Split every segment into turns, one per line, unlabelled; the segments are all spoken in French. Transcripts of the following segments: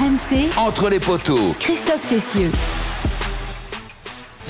RMC,
Entre les poteaux.
Christophe Cessieux.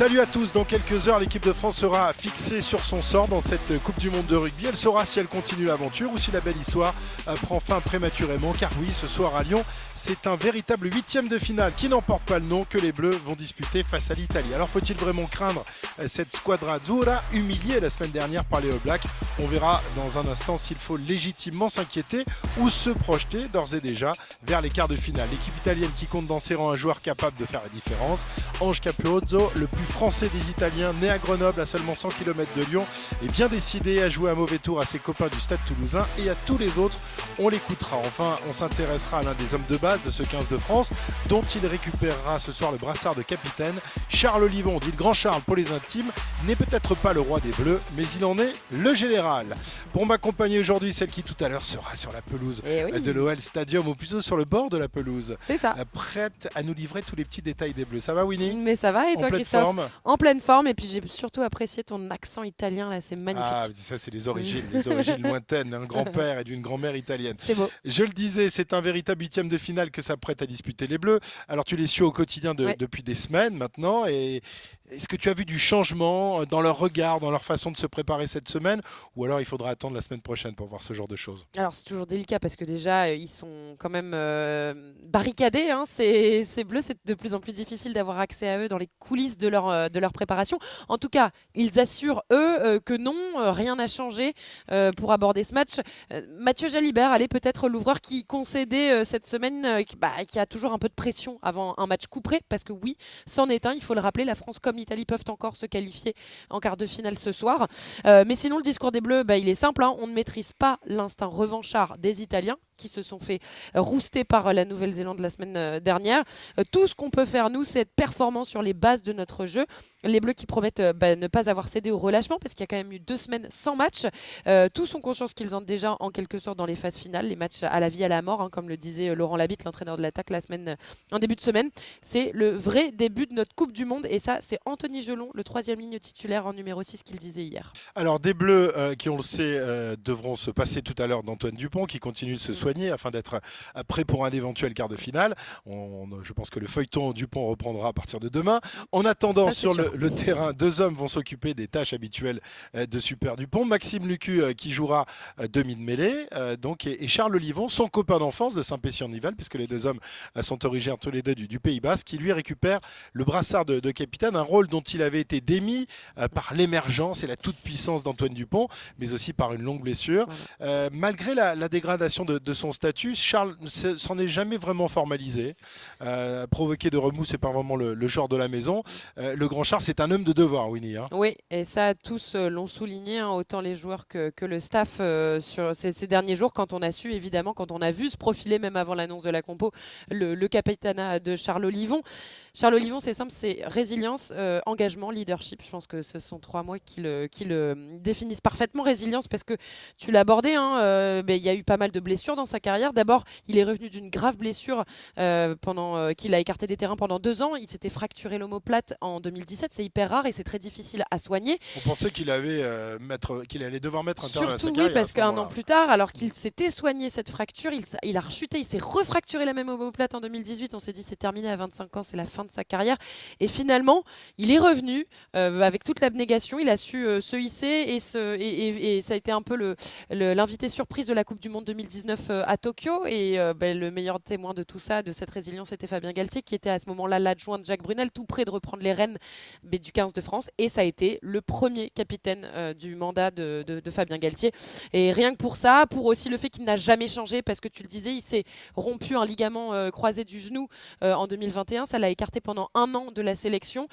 Salut à tous, dans quelques heures l'équipe de France sera fixée sur son sort dans cette Coupe du Monde de rugby. Elle saura si elle continue l'aventure ou si la belle histoire euh, prend fin prématurément. Car oui, ce soir à Lyon, c'est un véritable huitième de finale qui n'emporte pas le nom que les Bleus vont disputer face à l'Italie. Alors faut-il vraiment craindre euh, cette squadra azzurra humiliée la semaine dernière par les All Blacks? On verra dans un instant s'il faut légitimement s'inquiéter ou se projeter d'ores et déjà vers les quarts de finale. L'équipe italienne qui compte dans ses rangs un joueur capable de faire la différence. Ange Capuozzo, le plus français des Italiens, né à Grenoble à seulement 100 km de Lyon, est bien décidé à jouer un mauvais tour à ses copains du Stade toulousain et à tous les autres. On l'écoutera. Enfin, on s'intéressera à l'un des hommes de base de ce 15 de France, dont il récupérera ce soir le brassard de capitaine. Charles Olivon, dit le grand Charles pour les intimes, n'est peut-être pas le roi des Bleus, mais il en est le général. Pour m'accompagner aujourd'hui, celle qui tout à l'heure sera sur la pelouse
Eh oui.
de l'OL Stadium, ou plutôt sur le bord de la pelouse,
C'est ça.
prête à nous livrer tous les petits détails des Bleus. Ça va, Winnie?
Mais ça va et toi, Christophe?
Forme
En pleine forme. Et puis j'ai surtout apprécié ton accent italien là, c'est magnifique.
Ah, ça, c'est les origines, les origines lointaines d'un grand-père et d'une grand-mère italienne.
C'est beau.
Je le disais, c'est un véritable huitième de finale que s'apprête à disputer les Bleus. Alors, tu les suis au quotidien de-
Ouais.
depuis des semaines maintenant. Et est-ce que tu as vu du changement dans leur regard, dans leur façon de se préparer cette semaine Ou alors il faudra attendre la semaine prochaine pour voir ce genre de choses?
Alors c'est toujours délicat parce que déjà euh, ils sont quand même euh, barricadés. Hein. Ces, bleus, c'est de plus en plus difficile d'avoir accès à eux dans les coulisses de leur, euh, de leur préparation. En tout cas, ils assurent eux euh, que non, euh, rien n'a changé euh, pour aborder ce match. Euh, Mathieu Jalibert, allez peut-être l'ouvreur qui concédait euh, cette semaine, euh, qui, bah, qui a toujours un peu de pression avant un match couperé parce que oui, c'en est un. Il faut le rappeler, la France comme l'Italie peuvent encore se qualifier en quart de finale ce soir. Euh, mais sinon, le discours des Bleus, bah, il est simple. hein. On ne maîtrise pas l'instinct revanchard des Italiens qui se sont fait rouster par la Nouvelle-Zélande la semaine euh, dernière. Euh, tout ce qu'on peut faire, nous, c'est être performant sur les bases de notre jeu. Les Bleus qui promettent bah, ne pas avoir cédé au relâchement parce qu'il y a quand même eu deux semaines sans match. Tous ont conscience qu'ils entrent déjà en quelque sorte dans les phases finales, les matchs à la vie, à la mort, hein, comme le disait Laurent Labitte, l'entraîneur de l'attaque la semaine, en début de semaine. C'est le vrai début de notre Coupe du Monde et ça, c'est Anthony Gelon, le troisième ligne titulaire en numéro 6 qu'il disait hier.
Alors, des Bleus euh, qui, on le sait, euh, devront se passer tout à l'heure d'Antoine Dupont, qui continue de se soigner afin d'être euh, prêt pour un éventuel quart de finale. On- je pense que le feuilleton Dupont reprendra à partir de demain. En attendant,
Ça,
sur le, terrain, deux hommes vont s'occuper des tâches habituelles de Super Dupont. Maxime Lucu, euh, qui jouera demi de mêlée, donc, et, et Charles Olivon, son copain d'enfance de Saint-Pétion-Nival, puisque les deux hommes sont originaires tous les deux du, du Pays Basque, qui lui récupère le brassard de, de capitaine, un rôle dont il avait été démis euh, par l'émergence et la toute-puissance d'Antoine Dupont, mais aussi par une longue blessure.
Voilà.
Euh, malgré la, la dégradation de, de son statut, Charles ne s'en est jamais vraiment formalisé. Euh, provoqué de remous, c'est pas vraiment le, le genre de la maison. Le grand Charles, c'est un homme de devoir, Winnie. hein.
Oui, et ça, tous l'ont souligné, hein, autant les joueurs que, que le staff euh, sur ces, ces derniers jours, quand on a su, évidemment, quand on a vu se profiler, même avant l'annonce de la compo, le, le capitanat de Charles Olivon. Charles Olivon, c'est simple, c'est résilience, euh, engagement, leadership. Je pense que ce sont trois mots qui le, qui le définissent parfaitement. Résilience, parce que tu l'as abordé, hein, euh, il y a eu pas mal de blessures dans sa carrière. D'abord, il est revenu d'une grave blessure euh, pendant euh, qu'il a écarté des terrains pendant deux ans. Il s'était fracturé l'omoplate en 2017. C'est hyper rare et c'est très difficile à soigner.
On pensait qu'il avait euh, mettre, qu'il allait devoir mettre un terme à sa
oui,
carrière
parce
ce
qu'un an plus tard, alors qu'il s'était soigné cette fracture, il a rechuté, il s'est refracturé la même omoplate en 2018. On s'est dit c'est terminé à 25 ans, c'est la fin de sa carrière. Et finalement, il est revenu euh, avec toute l'abnégation. Il a su euh, se hisser et, ça a été un peu l'invité surprise de la Coupe du Monde 2019 euh, à Tokyo. Et ben, le meilleur témoin de tout ça, de cette résilience, c'était Fabien Galtier, qui était à ce moment-là l'adjoint de Jacques Brunel, tout près de reprendre les rênes du 15 de France. Et ça a été le premier capitaine du mandat de, Fabien Galtier. Et rien que pour ça, pour aussi le fait qu'il n'a jamais changé, parce que tu le disais, il s'est rompu un ligament croisé du genou en 2021. Ça l'a écarté pendant un an de la sélection.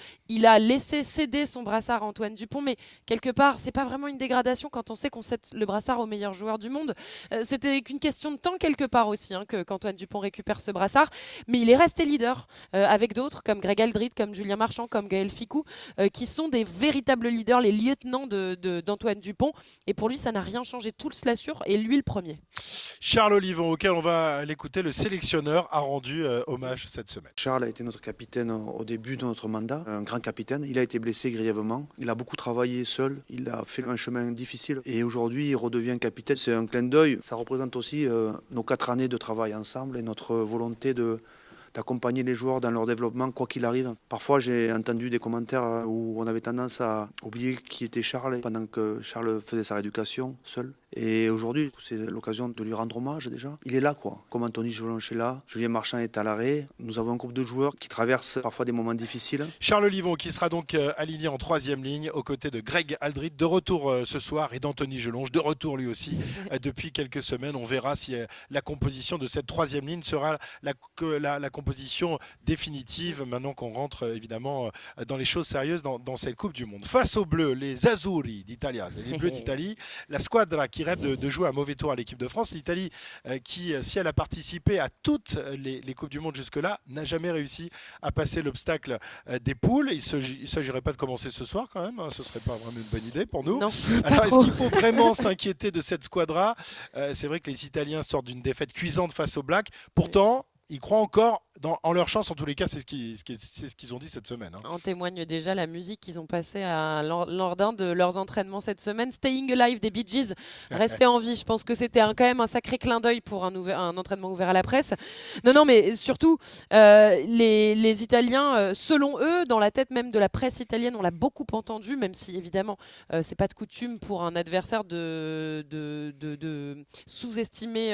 A laissé céder son brassard à Antoine Dupont, mais quelque part, c'est pas vraiment une dégradation quand on sait qu'on cède le brassard au meilleur joueur du monde. Euh, C'était qu'une question de temps quelque part aussi hein, que qu'Antoine Dupont récupère ce brassard, mais il est resté leader euh, avec d'autres comme Greg Aldrit, comme Julien Marchand, comme Gaël Ficou, euh, qui sont des véritables leaders, les lieutenants de- de- d'Antoine Dupont. Et pour lui, ça n'a rien changé. Tout se l'assure, et lui le premier.
Charles Olivon, auquel on va l'écouter, le sélectionneur a rendu euh, hommage cette semaine.
Charles a été notre capitaine au début de notre mandat, un grand Il a été blessé grièvement. Il a beaucoup travaillé seul. Il a fait un chemin difficile et aujourd'hui il redevient capitaine. C'est un clin d'œil. Ça représente aussi euh, nos quatre années de travail ensemble et notre volonté d'accompagner les joueurs dans leur développement, quoi qu'il arrive. Parfois, j'ai entendu des commentaires où on avait tendance à oublier qui était Charles pendant que Charles faisait sa rééducation seul. Et aujourd'hui, c'est l'occasion de lui rendre hommage déjà. Il est là, quoi. Comme Anthony Jolonche est là, Julien Marchand est à l'arrêt. Nous avons un groupe de joueurs qui traversent parfois des moments difficiles.
Charles Livon qui sera donc euh, aligné en troisième ligne aux côtés de Greg Aldrit, de retour euh, ce soir, et d'Anthony Gelonge, de retour lui aussi euh, depuis quelques semaines. On verra si la composition de cette troisième ligne sera la, la, la composition définitive maintenant qu'on rentre évidemment dans les choses sérieuses dans, dans, cette Coupe du Monde. Face aux Bleus, les Azzurri d'Italia, les Bleus d'Italie, la squadra qui rêve de, jouer un mauvais tour à l'équipe de France. L'Italie, euh, qui, euh, si elle a participé à toutes les, Coupes du Monde jusque-là, n'a jamais réussi à passer l'obstacle euh, des poules. Il ne s'agirait pas de commencer ce soir quand même. Hein. Ce ne serait pas vraiment une bonne idée pour nous. Alors, est-ce qu'il faut vraiment s'inquiéter de cette squadra? C'est vrai que les Italiens sortent d'une défaite cuisante face aux Blacks. Pourtant, ils croient encore en leur chance, en tous les cas, c'est ce qu'ils ce qu'ils ont dit cette semaine. Hein.
En témoigne déjà la musique qu'ils ont passée à, lors, d'un de leurs entraînements cette semaine. Staying Alive des Bee Gees, rester en vie. Je pense que c'était quand même un sacré clin d'œil pour un, un, entraînement ouvert à la presse. Non, non, mais surtout, euh, les, les, Italiens, euh, selon eux, dans la tête même de la presse italienne, on l'a beaucoup entendu, même si évidemment, euh, c'est pas de coutume pour un adversaire de, de, de, sous-estimer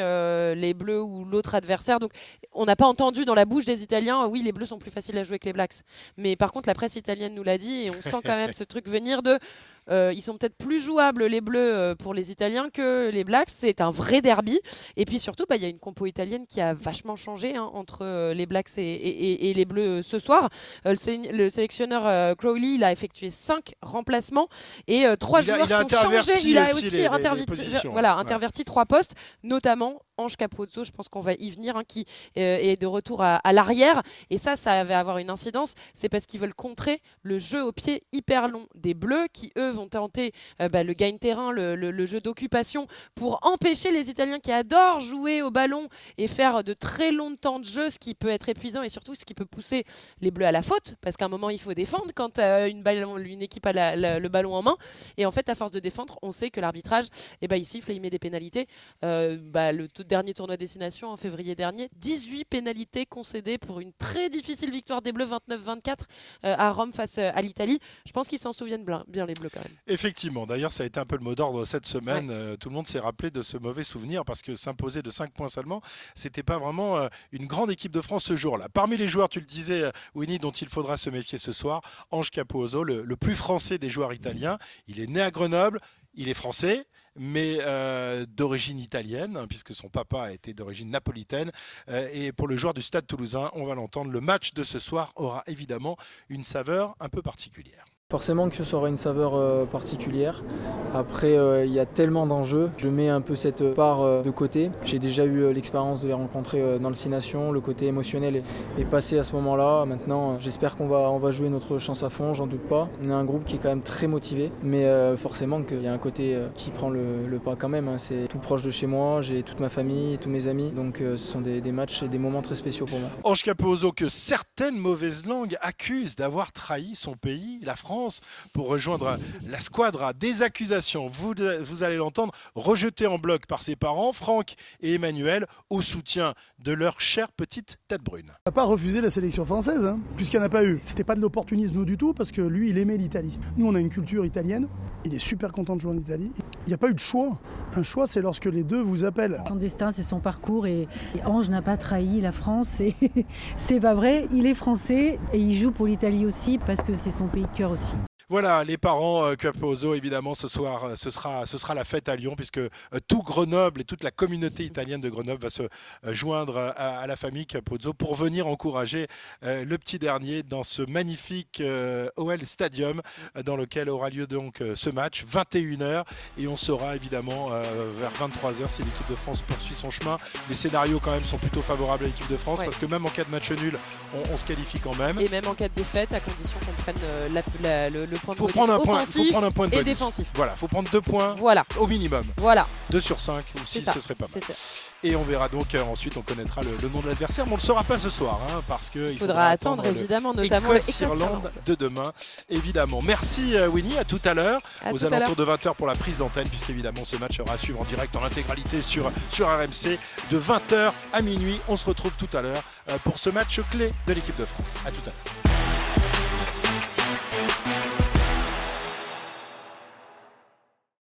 les Bleus ou l'autre adversaire. Donc, on n'a pas entendu dans la bouche des Italiens, oui, les Bleus sont plus faciles à jouer que les Blacks. Mais par contre, la presse italienne nous l'a dit et on sent quand même ce truc venir de ils sont peut-être plus jouables les Bleus euh, pour les Italiens que les Blacks. C'est un vrai derby. Et puis surtout, bah, il y a une compo italienne qui a vachement changé hein, entre euh, les Blacks et, les Bleus ce soir. le, sélectionneur Crowley, il a effectué 5 remplacements et 3 joueurs qui ont changé. Il a aussi, interverti, voilà, interverti 3 postes, notamment Ange Capozzo, je pense qu'on va y venir, hein, qui est de retour à, l'arrière. Et ça, ça va avoir une incidence. C'est parce qu'ils veulent contrer le jeu au pied hyper long des Bleus qui, eux, vont tenter euh, bah, le gain-terrain, le, jeu d'occupation, pour empêcher les Italiens qui adorent jouer au ballon et faire de très longs temps de jeu, ce qui peut être épuisant et surtout ce qui peut pousser les Bleus à la faute, parce qu'à un moment il faut défendre quand euh, une, équipe a le ballon en main. Et en fait, à force de défendre, on sait que l'arbitrage, eh ben, il siffle et il met des pénalités. Euh, bah, le dernier tournoi destination en février dernier, 18 pénalités concédées pour une très difficile victoire des Bleus 29-24 à Rome face à l'Italie. Je pense qu'ils s'en souviennent bien, les Bleus
Effectivement, d'ailleurs, ça a été un peu le mot d'ordre cette semaine. Euh, tout le monde s'est rappelé de ce mauvais souvenir parce que s'imposer de 5 points seulement, c'était pas vraiment euh, une grande équipe de France ce jour-là. Parmi les joueurs, tu le disais, euh, Winnie, dont il faudra se méfier ce soir, Ange Capozzo, le, le plus français des joueurs italiens. Il est né à Grenoble, il est français, mais d'origine italienne, hein, puisque son papa était d'origine napolitaine. et pour le joueur du Stade toulousain, on va l'entendre, le match de ce soir aura évidemment une saveur un peu particulière.
Forcément que ce aura une saveur euh, particulière. Après, euh, il y a tellement d'enjeux. Je mets un peu cette part euh, de côté. J'ai déjà eu l'expérience de les rencontrer dans le Six Nations. Le côté émotionnel est, passé à ce moment-là. Maintenant, j'espère qu'on va, on va jouer notre chance à fond, j'en doute pas. On est un groupe qui est quand même très motivé. Mais forcément qu'il y a un côté qui prend le, pas quand même. Hein. C'est tout proche de chez moi. J'ai toute ma famille, tous mes amis. Donc ce sont des, des, matchs et des moments très spéciaux pour moi.
Ange Capozzo, que certaines mauvaises langues accusent d'avoir trahi son pays, la France pour rejoindre la squadra. Des accusations, vous, vous allez l'entendre, rejetées en bloc par ses parents, Franck et Emmanuel, au soutien de leur chère petite tête brune.
Il n'a pas refusé la sélection française, hein, puisqu'il n'y en a pas eu. C'était pas de l'opportunisme du tout, parce que lui, il aimait l'Italie. Nous, on a une culture italienne. Il est super content de jouer en Italie. Il n'y a pas eu de choix. Un choix, c'est lorsque les deux vous appellent.
Son destin, c'est son parcours. Et, Ange n'a pas trahi la France. C'est pas vrai. Il est français et il joue pour l'Italie aussi, parce que c'est son pays de cœur aussi.
Voilà, les parents euh, Capozzo, évidemment, ce soir, euh, ce sera, ce sera la fête à Lyon, puisque euh, tout Grenoble et toute la communauté italienne de Grenoble va se joindre à, la famille Capozzo pour venir encourager le petit dernier dans ce magnifique OL Stadium dans lequel aura lieu donc ce match, 21h, et on saura évidemment vers 23h si l'équipe de France poursuit son chemin. Les scénarios quand même sont plutôt favorables à l'équipe de France, parce que même en cas de match nul, on, se qualifie quand même.
Et même en cas de défaite, à condition qu'on prenne euh, la- la- le, le point de
Faut prendre, un point, faut prendre un point de
et défensif.
Voilà, faut prendre deux points
Voilà,
au minimum.
voilà,
2 sur 5 ou
C'est
6,
ça.
ce serait pas mal.
ça.
Et on verra donc euh, ensuite, on connaîtra le, le nom de l'adversaire, mais on ne le saura pas ce soir, hein, parce qu'il
Il faudra attendre évidemment, notamment le
Écosse-Irlande de demain, évidemment. Merci euh, Winnie, à tout à l'heure, aux alentours de 20h pour la prise d'antenne, puisqu'évidemment ce match sera à suivre en direct en intégralité sur, sur RMC de 20h à minuit. On se retrouve tout à l'heure euh, pour ce match clé de l'équipe de France. À tout à l'heure.